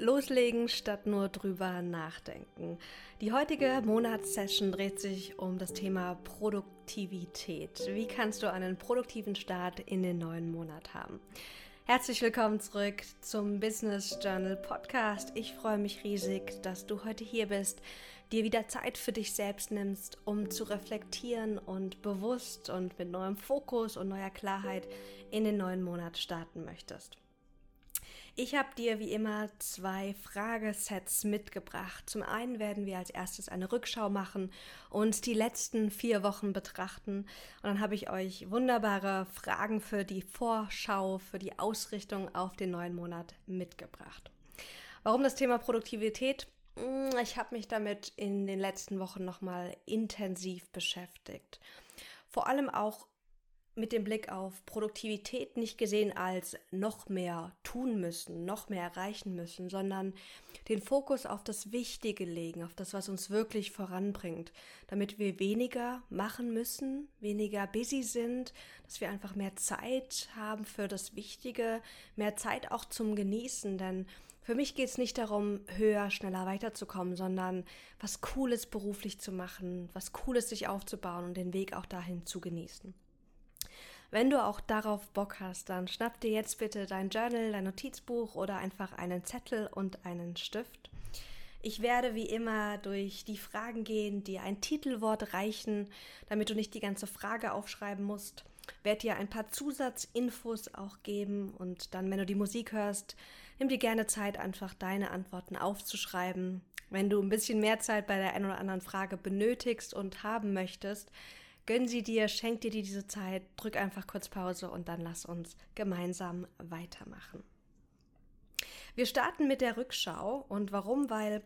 Loslegen statt nur drüber nachdenken. Die heutige Monatssession dreht sich um das Thema Produktivität. Wie kannst du einen produktiven Start in den neuen Monat haben? Herzlich willkommen zurück zum Business Journal Podcast. Ich freue mich riesig, dass du heute hier bist, dir wieder Zeit für dich selbst nimmst, um zu reflektieren und bewusst und mit neuem Fokus und neuer Klarheit in den neuen Monat starten möchtest. Ich habe dir wie immer zwei Fragesets mitgebracht. Zum einen werden wir als erstes eine Rückschau machen und die letzten vier Wochen betrachten. Und dann habe ich euch wunderbare Fragen für die Vorschau, für die Ausrichtung auf den neuen Monat mitgebracht. Warum das Thema Produktivität? Hm, ich habe mich damit in den letzten Wochen nochmal intensiv beschäftigt. Vor allem auch mit dem Blick auf Produktivität nicht gesehen als noch mehr tun müssen, noch mehr erreichen müssen, sondern den Fokus auf das Wichtige legen, auf das, was uns wirklich voranbringt, damit wir weniger machen müssen, weniger busy sind, dass wir einfach mehr Zeit haben für das Wichtige, mehr Zeit auch zum Genießen, denn für mich geht es nicht darum, höher, schneller weiterzukommen, sondern was Cooles beruflich zu machen, was Cooles sich aufzubauen und den Weg auch dahin zu genießen. Wenn du auch darauf Bock hast, dann schnapp dir jetzt bitte dein Journal, dein Notizbuch oder einfach einen Zettel und einen Stift. Ich werde wie immer durch die Fragen gehen, die ein Titelwort reichen, damit du nicht die ganze Frage aufschreiben musst. Werde dir ein paar Zusatzinfos auch geben und dann, wenn du die Musik hörst, nimm dir gerne Zeit, einfach deine Antworten aufzuschreiben. Wenn du ein bisschen mehr Zeit bei der einen oder anderen Frage benötigst und haben möchtest, Gönn sie dir, schenk dir diese Zeit, drück einfach kurz Pause und dann lass uns gemeinsam weitermachen. Wir starten mit der Rückschau und warum? Weil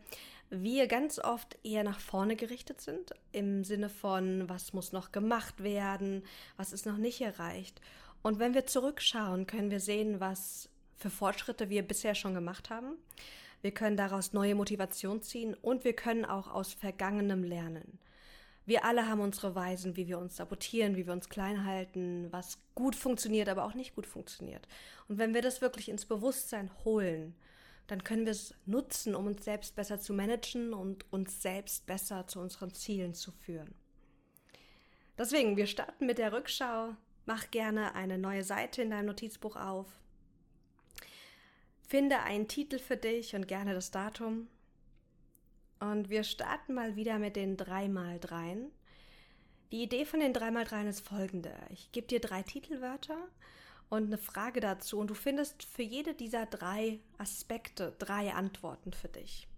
wir ganz oft eher nach vorne gerichtet sind, im Sinne von, was muss noch gemacht werden, was ist noch nicht erreicht. Und wenn wir zurückschauen, können wir sehen, was für Fortschritte wir bisher schon gemacht haben. Wir können daraus neue Motivation ziehen und wir können auch aus Vergangenem lernen. Wir alle haben unsere Weisen, wie wir uns sabotieren, wie wir uns klein halten, was gut funktioniert, aber auch nicht gut funktioniert. Und wenn wir das wirklich ins Bewusstsein holen, dann können wir es nutzen, um uns selbst besser zu managen und uns selbst besser zu unseren Zielen zu führen. Deswegen, wir starten mit der Rückschau. Mach gerne eine neue Seite in deinem Notizbuch auf. Finde einen Titel für dich und gerne das Datum. Und wir starten mal wieder mit den 3x3. Die Idee von den 3x3 ist folgende. Ich gebe dir drei Titelwörter und eine Frage dazu und du findest für jede dieser drei Aspekte drei Antworten für dich.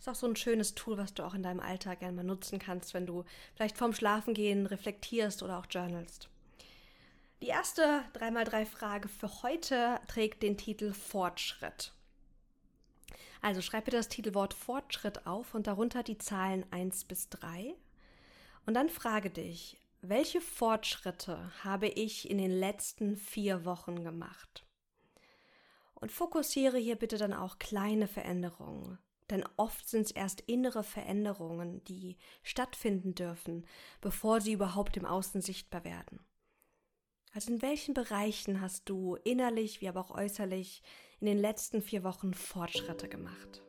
Ist auch so ein schönes Tool, was du auch in deinem Alltag gerne mal nutzen kannst, wenn du vielleicht vorm Schlafengehen reflektierst oder auch journalst. Die erste 3x3 Frage für heute trägt den Titel Fortschritt. Also schreibe das Titelwort Fortschritt auf und darunter die Zahlen 1 bis 3. Und dann frage dich, welche Fortschritte habe ich in den letzten vier Wochen gemacht? Und fokussiere hier bitte dann auch kleine Veränderungen. Denn oft sind es erst innere Veränderungen, die stattfinden dürfen, bevor sie überhaupt im Außen sichtbar werden. Also in welchen Bereichen hast du innerlich wie aber auch äußerlich in den letzten vier Wochen Fortschritte gemacht?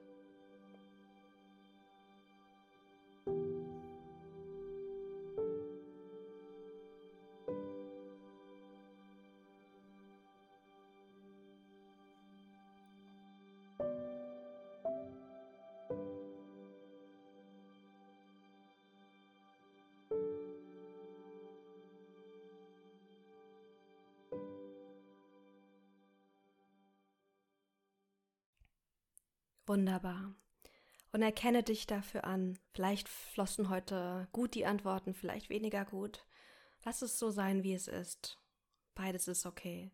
Wunderbar. Und erkenne dich dafür an. Vielleicht flossen heute gut die Antworten, vielleicht weniger gut. Lass es so sein, wie es ist. Beides ist okay.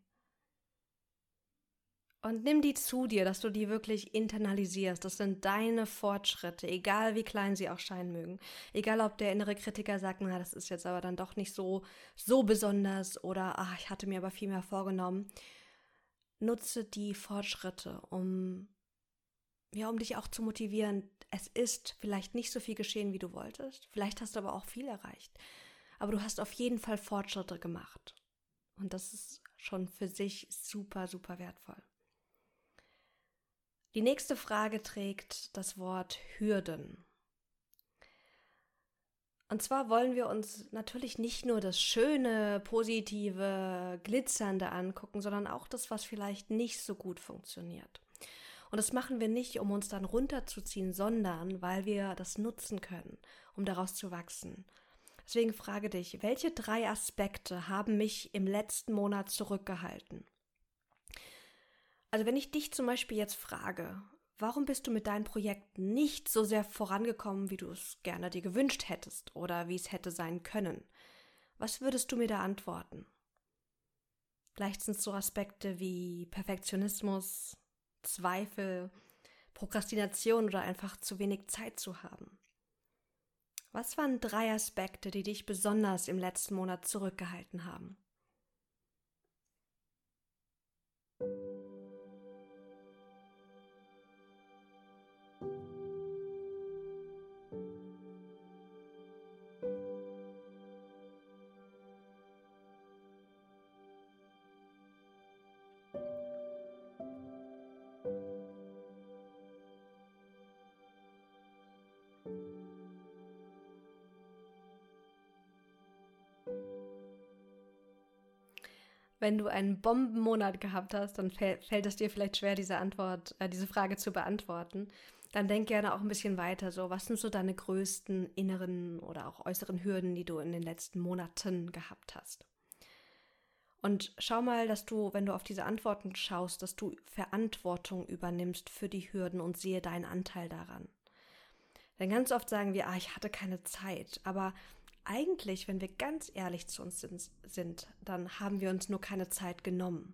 Und nimm die zu dir, dass du die wirklich internalisierst. Das sind deine Fortschritte, egal wie klein sie auch scheinen mögen. Egal, ob der innere Kritiker sagt, na, das ist jetzt aber dann doch nicht so, so besonders oder, ach, ich hatte mir aber viel mehr vorgenommen. Nutze die Fortschritte, um ja, um dich auch zu motivieren, es ist vielleicht nicht so viel geschehen, wie du wolltest. Vielleicht hast du aber auch viel erreicht. Aber du hast auf jeden Fall Fortschritte gemacht. Und das ist schon für sich super, super wertvoll. Die nächste Frage trägt das Wort Hürden. Und zwar wollen wir uns natürlich nicht nur das Schöne, Positive, Glitzernde angucken, sondern auch das, was vielleicht nicht so gut funktioniert. Und das machen wir nicht, um uns dann runterzuziehen, sondern weil wir das nutzen können, um daraus zu wachsen. Deswegen frage dich, welche drei Aspekte haben mich im letzten Monat zurückgehalten? Also wenn ich dich zum Beispiel jetzt frage, Warum bist du mit deinen Projekten nicht so sehr vorangekommen, wie du es gerne dir gewünscht hättest oder wie es hätte sein können? Was würdest du mir da antworten? Vielleicht sind es so Aspekte wie Perfektionismus, Zweifel, Prokrastination oder einfach zu wenig Zeit zu haben. Was waren drei Aspekte, die dich besonders im letzten Monat zurückgehalten haben? Wenn du einen Bombenmonat gehabt hast, dann fällt es dir vielleicht schwer, diese Antwort, äh, diese Frage zu beantworten. Dann denk gerne auch ein bisschen weiter. So, was sind so deine größten inneren oder auch äußeren Hürden, die du in den letzten Monaten gehabt hast? Und schau mal, dass du, wenn du auf diese Antworten schaust, dass du Verantwortung übernimmst für die Hürden und sehe deinen Anteil daran. Denn ganz oft sagen wir, ah, ich hatte keine Zeit, aber eigentlich, wenn wir ganz ehrlich zu uns sind, dann haben wir uns nur keine Zeit genommen.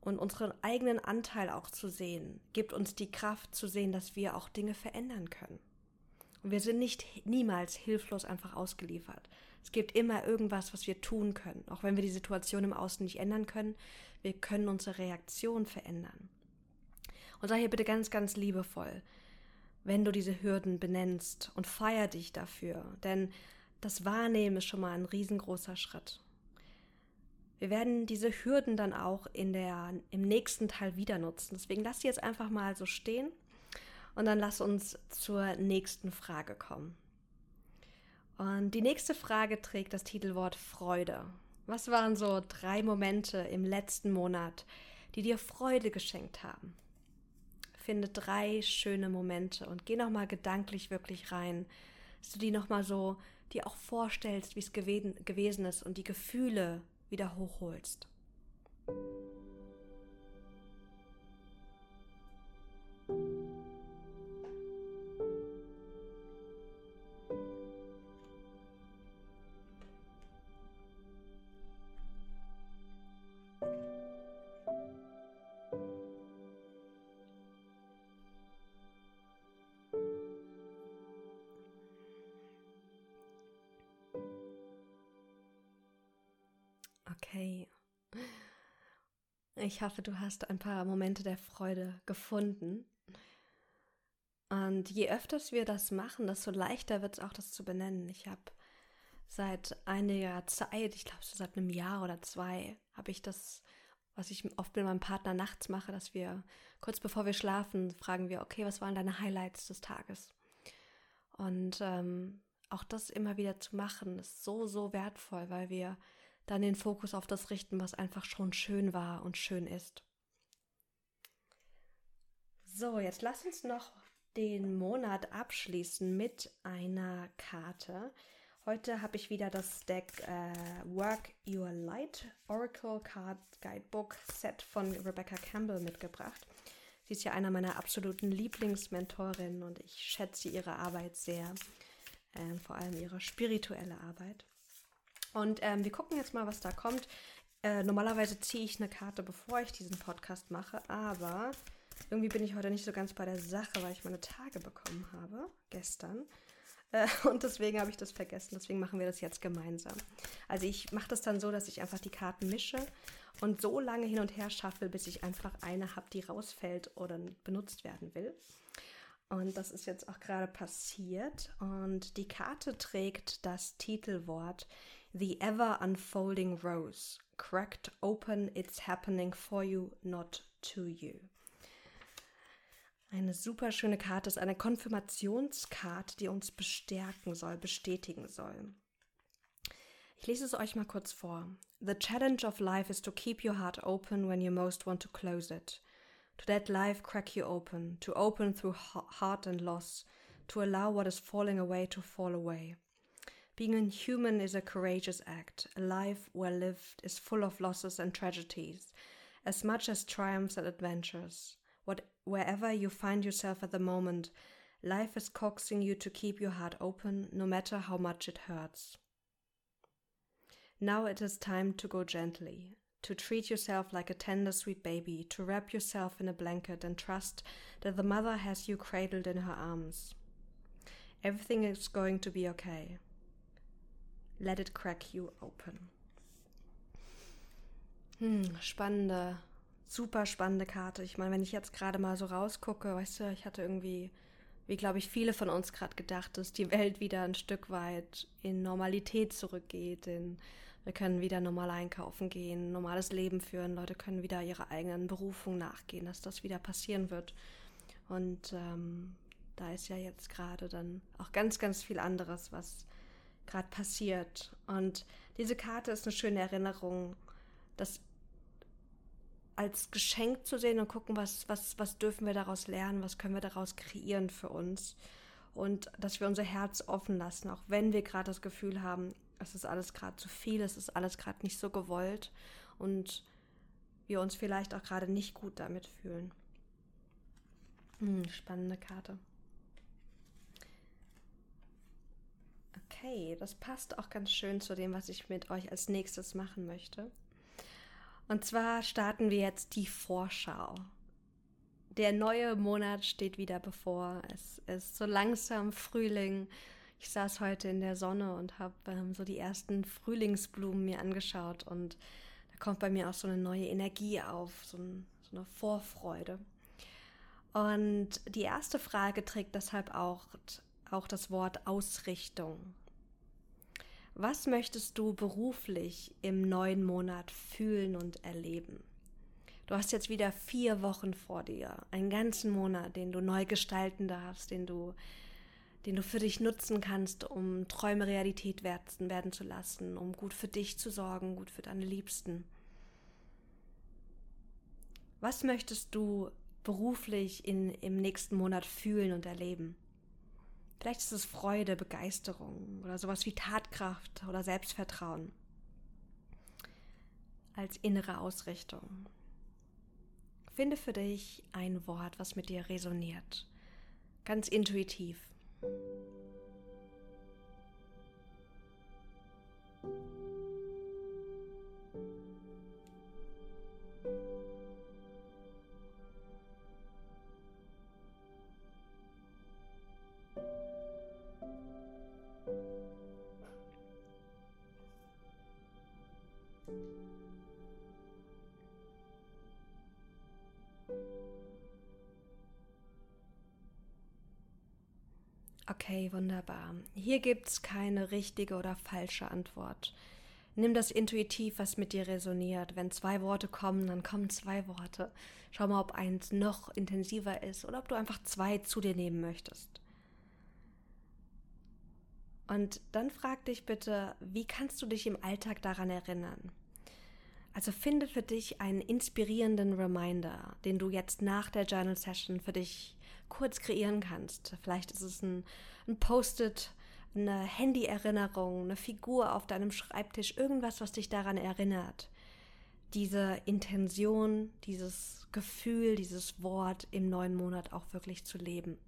Und unseren eigenen Anteil auch zu sehen, gibt uns die Kraft zu sehen, dass wir auch Dinge verändern können. Und wir sind nicht niemals hilflos einfach ausgeliefert. Es gibt immer irgendwas, was wir tun können. Auch wenn wir die Situation im Außen nicht ändern können, wir können unsere Reaktion verändern. Und sei hier bitte ganz, ganz liebevoll, wenn du diese Hürden benennst und feier dich dafür. Denn das Wahrnehmen ist schon mal ein riesengroßer Schritt. Wir werden diese Hürden dann auch in der, im nächsten Teil wieder nutzen. Deswegen lass sie jetzt einfach mal so stehen und dann lass uns zur nächsten Frage kommen. Und die nächste Frage trägt das Titelwort Freude. Was waren so drei Momente im letzten Monat, die dir Freude geschenkt haben? Finde drei schöne Momente und geh nochmal gedanklich wirklich rein, dass du die nochmal so dir auch vorstellst, wie es gewesen ist und die Gefühle wieder hochholst. Okay. Ich hoffe, du hast ein paar Momente der Freude gefunden. Und je öfters wir das machen, desto leichter wird es auch, das zu benennen. Ich habe seit einiger Zeit, ich glaube so seit einem Jahr oder zwei, habe ich das, was ich oft mit meinem Partner nachts mache, dass wir kurz bevor wir schlafen, fragen wir, okay, was waren deine Highlights des Tages? Und ähm, auch das immer wieder zu machen, ist so, so wertvoll, weil wir dann den Fokus auf das richten, was einfach schon schön war und schön ist. So, jetzt lass uns noch den Monat abschließen mit einer Karte. Heute habe ich wieder das Deck äh, Work Your Light Oracle Card Guidebook Set von Rebecca Campbell mitgebracht. Sie ist ja einer meiner absoluten Lieblingsmentorinnen und ich schätze ihre Arbeit sehr, äh, vor allem ihre spirituelle Arbeit. Und ähm, wir gucken jetzt mal, was da kommt. Äh, normalerweise ziehe ich eine Karte, bevor ich diesen Podcast mache, aber irgendwie bin ich heute nicht so ganz bei der Sache, weil ich meine Tage bekommen habe, gestern. Äh, und deswegen habe ich das vergessen. Deswegen machen wir das jetzt gemeinsam. Also ich mache das dann so, dass ich einfach die Karten mische und so lange hin und her schaffe, bis ich einfach eine habe, die rausfällt oder benutzt werden will. Und das ist jetzt auch gerade passiert. Und die Karte trägt das Titelwort The ever unfolding rose, cracked open, it's happening for you, not to you. Eine super schöne Karte ist eine Konfirmationskarte, die uns bestärken soll, bestätigen soll. Ich lese es euch mal kurz vor. The challenge of life is to keep your heart open when you most want to close it. To let life crack you open, to open through heart and loss, to allow what is falling away to fall away. Being human is a courageous act. A life well lived is full of losses and tragedies, as much as triumphs and adventures. What, wherever you find yourself at the moment, life is coaxing you to keep your heart open, no matter how much it hurts. Now it is time to go gently, to treat yourself like a tender, sweet baby, to wrap yourself in a blanket and trust that the mother has you cradled in her arms. Everything is going to be okay. Let it crack you open. Hm, spannende super spannende Karte. Ich meine, wenn ich jetzt gerade mal so rausgucke, weißt du, ich hatte irgendwie, wie glaube ich viele von uns gerade gedacht, dass die Welt wieder ein Stück weit in Normalität zurückgeht. In, wir können wieder normal einkaufen gehen, normales Leben führen. Leute können wieder ihrer eigenen Berufung nachgehen, dass das wieder passieren wird. Und ähm, da ist ja jetzt gerade dann auch ganz, ganz viel anderes, was gerade passiert. Und diese Karte ist eine schöne Erinnerung, dass als Geschenk zu sehen und gucken, was, was, was dürfen wir daraus lernen, was können wir daraus kreieren für uns. Und dass wir unser Herz offen lassen, auch wenn wir gerade das Gefühl haben, es ist alles gerade zu viel, es ist alles gerade nicht so gewollt und wir uns vielleicht auch gerade nicht gut damit fühlen. Hm, spannende Karte. Okay, das passt auch ganz schön zu dem, was ich mit euch als nächstes machen möchte. Und zwar starten wir jetzt die Vorschau. Der neue Monat steht wieder bevor. Es ist so langsam Frühling. Ich saß heute in der Sonne und habe ähm, so die ersten Frühlingsblumen mir angeschaut und da kommt bei mir auch so eine neue Energie auf, so, ein, so eine Vorfreude. Und die erste Frage trägt deshalb auch, auch das Wort Ausrichtung. Was möchtest du beruflich im neuen Monat fühlen und erleben? Du hast jetzt wieder vier Wochen vor dir, einen ganzen Monat, den du neu gestalten darfst, den du, den du für dich nutzen kannst, um Träume Realität werden, werden zu lassen, um gut für dich zu sorgen, gut für deine Liebsten. Was möchtest du beruflich in, im nächsten Monat fühlen und erleben? Vielleicht ist es Freude, Begeisterung oder sowas wie Tatkraft oder Selbstvertrauen als innere Ausrichtung. Finde für dich ein Wort, was mit dir resoniert. Ganz intuitiv. Okay, wunderbar. Hier gibt es keine richtige oder falsche Antwort. Nimm das intuitiv, was mit dir resoniert. Wenn zwei Worte kommen, dann kommen zwei Worte. Schau mal, ob eins noch intensiver ist oder ob du einfach zwei zu dir nehmen möchtest. Und dann frag dich bitte, wie kannst du dich im Alltag daran erinnern? Also finde für dich einen inspirierenden Reminder, den du jetzt nach der Journal Session für dich kurz kreieren kannst. Vielleicht ist es ein, ein Post-it, eine Handy-Erinnerung, eine Figur auf deinem Schreibtisch, irgendwas, was dich daran erinnert. Diese Intention, dieses Gefühl, dieses Wort im neuen Monat auch wirklich zu leben.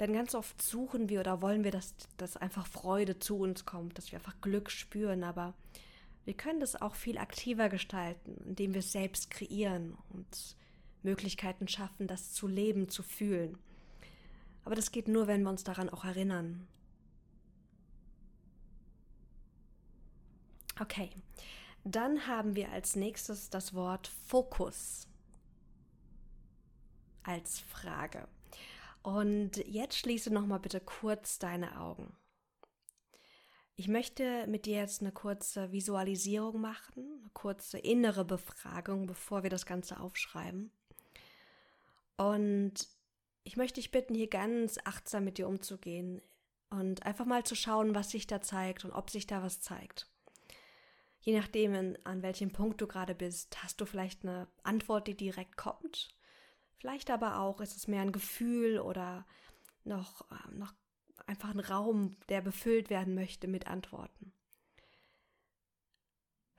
Denn ganz oft suchen wir oder wollen wir, dass, dass einfach Freude zu uns kommt, dass wir einfach Glück spüren, aber wir können das auch viel aktiver gestalten, indem wir es selbst kreieren und Möglichkeiten schaffen, das zu leben, zu fühlen. Aber das geht nur, wenn wir uns daran auch erinnern. Okay, dann haben wir als nächstes das Wort Fokus als Frage. Und jetzt schließe noch mal bitte kurz deine Augen. Ich möchte mit dir jetzt eine kurze Visualisierung machen, eine kurze innere Befragung, bevor wir das Ganze aufschreiben. Und ich möchte dich bitten, hier ganz achtsam mit dir umzugehen und einfach mal zu schauen, was sich da zeigt und ob sich da was zeigt. Je nachdem, an welchem Punkt du gerade bist, hast du vielleicht eine Antwort, die direkt kommt. Vielleicht aber auch ist es mehr ein Gefühl oder noch, äh, noch einfach ein Raum, der befüllt werden möchte mit Antworten.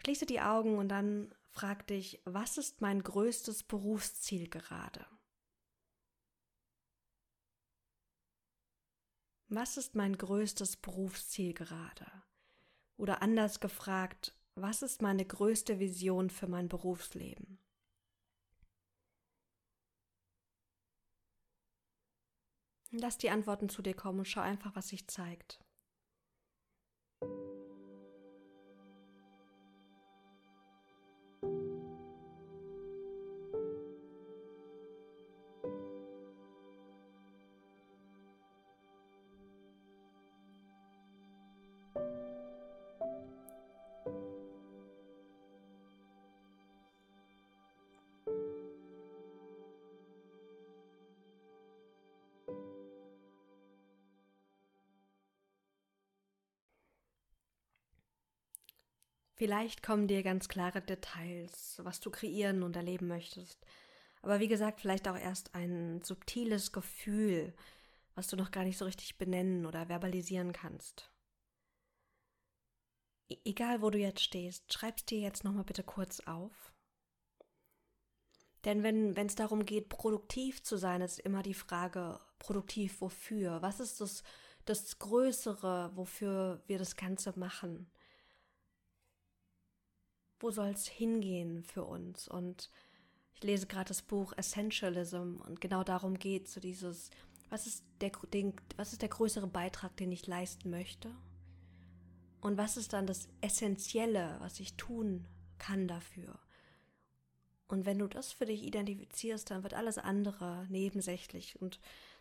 Schließe die Augen und dann frag dich, was ist mein größtes Berufsziel gerade? Was ist mein größtes Berufsziel gerade? Oder anders gefragt, was ist meine größte Vision für mein Berufsleben? Lass die Antworten zu dir kommen und schau einfach, was sich zeigt. Vielleicht kommen dir ganz klare Details, was du kreieren und erleben möchtest. Aber wie gesagt, vielleicht auch erst ein subtiles Gefühl, was du noch gar nicht so richtig benennen oder verbalisieren kannst. E egal, wo du jetzt stehst, schreib's dir jetzt nochmal bitte kurz auf. Denn wenn es darum geht, produktiv zu sein, ist immer die Frage, produktiv wofür? Was ist das, das Größere, wofür wir das Ganze machen? Wo soll es hingehen für uns? Und ich lese gerade das Buch Essentialism und genau darum geht so dieses, was ist der, den, was ist der größere Beitrag, den ich leisten möchte? Und was ist dann das Essentielle, was ich tun kann dafür? Und wenn du das für dich identifizierst, dann wird alles andere nebensächlich und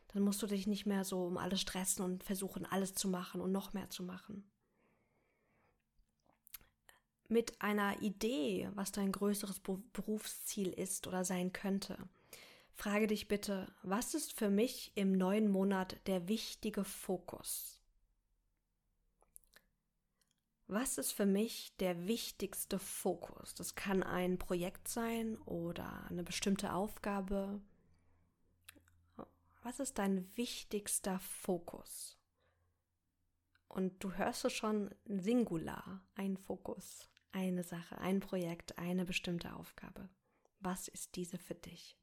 dann musst du dich nicht mehr so um alles stressen und versuchen, alles zu machen und noch mehr zu machen mit einer Idee, was dein größeres Berufsziel ist oder sein könnte. Frage dich bitte, was ist für mich im neuen Monat der wichtige Fokus? Was ist für mich der wichtigste Fokus? Das kann ein Projekt sein oder eine bestimmte Aufgabe. Was ist dein wichtigster Fokus? Und du hörst es schon Singular, ein Fokus eine Sache, ein Projekt, eine bestimmte Aufgabe. Was ist diese für dich?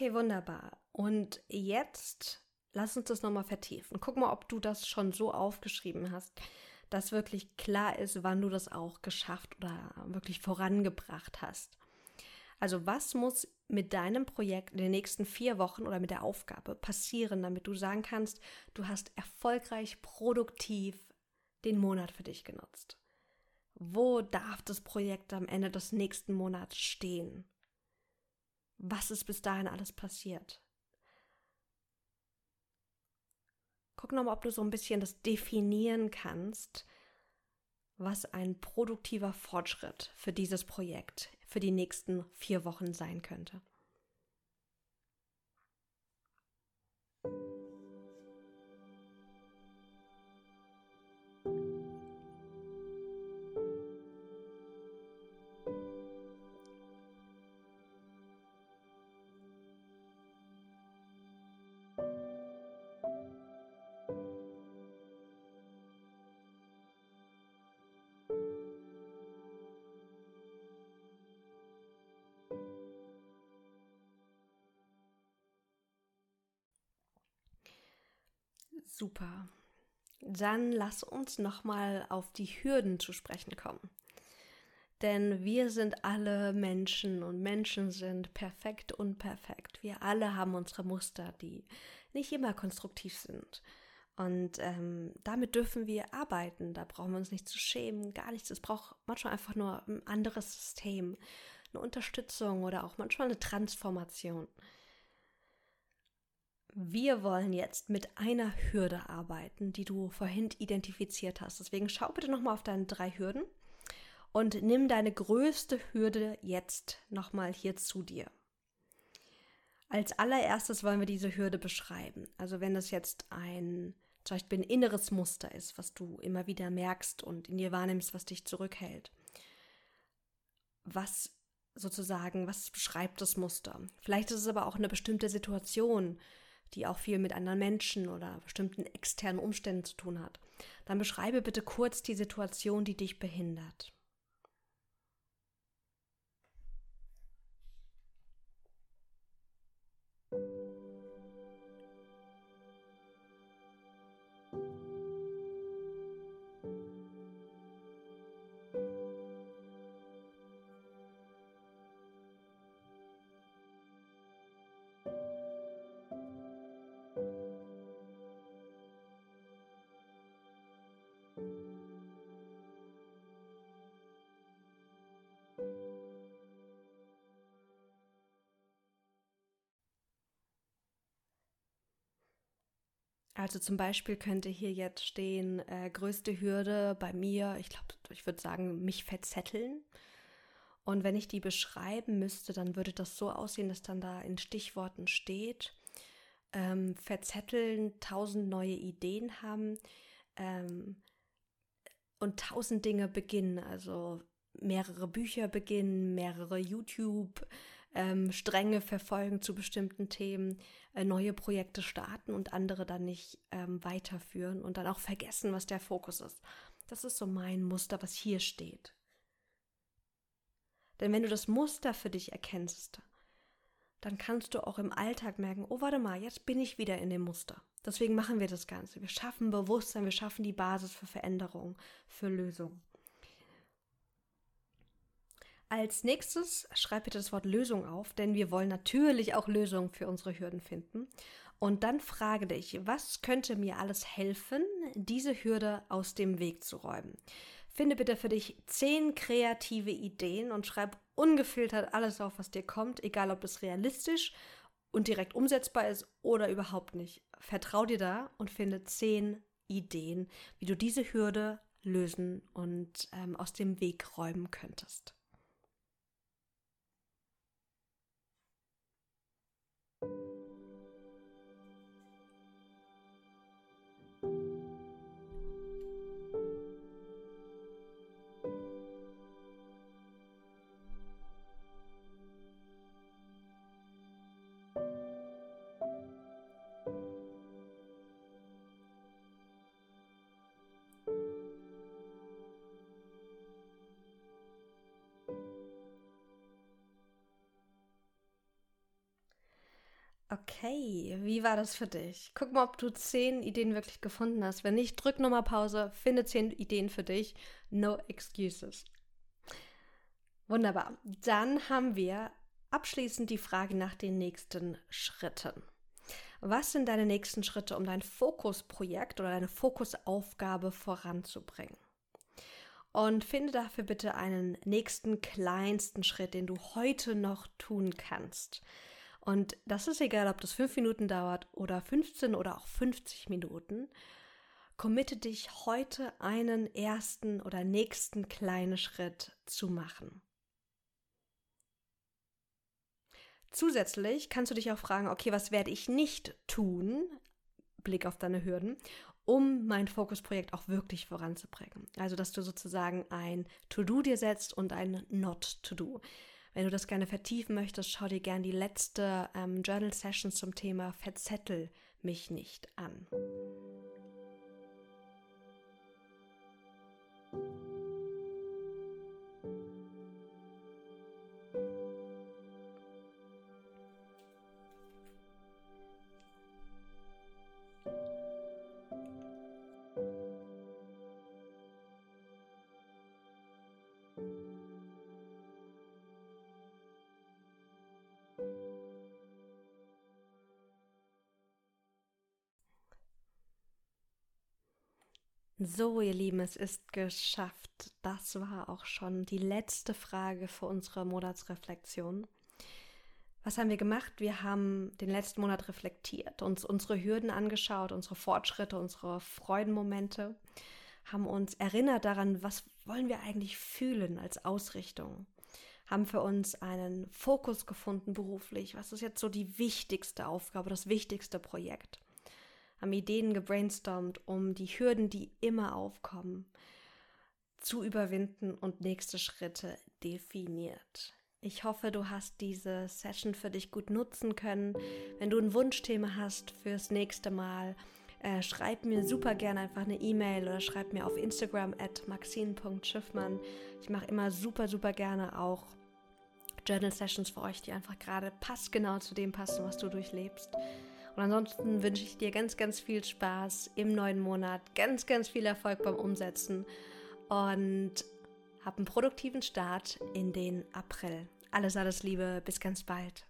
Okay, wunderbar. Und jetzt lass uns das nochmal vertiefen. Guck mal, ob du das schon so aufgeschrieben hast, dass wirklich klar ist, wann du das auch geschafft oder wirklich vorangebracht hast. Also was muss mit deinem Projekt in den nächsten vier Wochen oder mit der Aufgabe passieren, damit du sagen kannst, du hast erfolgreich, produktiv den Monat für dich genutzt? Wo darf das Projekt am Ende des nächsten Monats stehen? Was ist bis dahin alles passiert. Guck nochmal, ob du so ein bisschen das definieren kannst, was ein produktiver Fortschritt für dieses Projekt für die nächsten vier Wochen sein könnte. Super. Dann lass uns nochmal auf die Hürden zu sprechen kommen. Denn wir sind alle Menschen und Menschen sind perfekt und perfekt. Wir alle haben unsere Muster, die nicht immer konstruktiv sind. Und ähm, damit dürfen wir arbeiten. Da brauchen wir uns nicht zu schämen, gar nichts. Es braucht manchmal einfach nur ein anderes System, eine Unterstützung oder auch manchmal eine Transformation. Wir wollen jetzt mit einer Hürde arbeiten, die du vorhin identifiziert hast. Deswegen schau bitte nochmal auf deine drei Hürden und nimm deine größte Hürde jetzt nochmal hier zu dir. Als allererstes wollen wir diese Hürde beschreiben. Also wenn das jetzt ein zum Beispiel ein inneres Muster ist, was du immer wieder merkst und in dir wahrnimmst, was dich zurückhält. Was sozusagen, was beschreibt das Muster? Vielleicht ist es aber auch eine bestimmte Situation, die auch viel mit anderen Menschen oder bestimmten externen Umständen zu tun hat. Dann beschreibe bitte kurz die Situation, die dich behindert. Also zum Beispiel könnte hier jetzt stehen, äh, größte Hürde bei mir, ich glaube, ich würde sagen, mich verzetteln. Und wenn ich die beschreiben müsste, dann würde das so aussehen, dass dann da in Stichworten steht, ähm, verzetteln, tausend neue Ideen haben ähm, und tausend Dinge beginnen. Also mehrere Bücher beginnen, mehrere YouTube ähm, Stränge verfolgen zu bestimmten Themen, äh, neue Projekte starten und andere dann nicht ähm, weiterführen und dann auch vergessen, was der Fokus ist. Das ist so mein Muster, was hier steht. Denn wenn du das Muster für dich erkennst, dann kannst du auch im Alltag merken, oh warte mal, jetzt bin ich wieder in dem Muster. Deswegen machen wir das Ganze. Wir schaffen Bewusstsein, wir schaffen die Basis für Veränderung, für Lösung. Als nächstes schreib bitte das Wort Lösung auf, denn wir wollen natürlich auch Lösungen für unsere Hürden finden. Und dann frage dich, was könnte mir alles helfen, diese Hürde aus dem Weg zu räumen? Finde bitte für dich zehn kreative Ideen und schreib ungefiltert alles auf, was dir kommt, egal ob es realistisch und direkt umsetzbar ist oder überhaupt nicht. Vertrau dir da und finde zehn Ideen, wie du diese Hürde lösen und ähm, aus dem Weg räumen könntest. Okay, wie war das für dich? Guck mal, ob du zehn Ideen wirklich gefunden hast. Wenn nicht, drück nochmal Pause, finde zehn Ideen für dich. No excuses. Wunderbar. Dann haben wir abschließend die Frage nach den nächsten Schritten. Was sind deine nächsten Schritte, um dein Fokusprojekt oder deine Fokusaufgabe voranzubringen? Und finde dafür bitte einen nächsten kleinsten Schritt, den du heute noch tun kannst. Und das ist egal, ob das fünf Minuten dauert oder 15 oder auch 50 Minuten. Committe dich heute einen ersten oder nächsten kleinen Schritt zu machen. Zusätzlich kannst du dich auch fragen, okay, was werde ich nicht tun, Blick auf deine Hürden, um mein Fokusprojekt auch wirklich voranzubringen. Also, dass du sozusagen ein To-Do dir setzt und ein Not-To-Do. Wenn du das gerne vertiefen möchtest, schau dir gerne die letzte ähm, Journal Session zum Thema Verzettel mich nicht an. So, ihr Lieben, es ist geschafft. Das war auch schon die letzte Frage für unsere Monatsreflexion. Was haben wir gemacht? Wir haben den letzten Monat reflektiert, uns unsere Hürden angeschaut, unsere Fortschritte, unsere Freudenmomente, haben uns erinnert daran, was wollen wir eigentlich fühlen als Ausrichtung, haben für uns einen Fokus gefunden beruflich, was ist jetzt so die wichtigste Aufgabe, das wichtigste Projekt haben Ideen gebrainstormt, um die Hürden, die immer aufkommen, zu überwinden und nächste Schritte definiert. Ich hoffe, du hast diese Session für dich gut nutzen können. Wenn du ein Wunschthema hast fürs nächste Mal, äh, schreib mir super gerne einfach eine E-Mail oder schreib mir auf Instagram at maxine.schiffmann. Ich mache immer super, super gerne auch Journal Sessions für euch, die einfach gerade passgenau zu dem passen, was du durchlebst. Und ansonsten wünsche ich dir ganz, ganz viel Spaß im neuen Monat, ganz, ganz viel Erfolg beim Umsetzen und hab einen produktiven Start in den April. Alles, alles Liebe, bis ganz bald.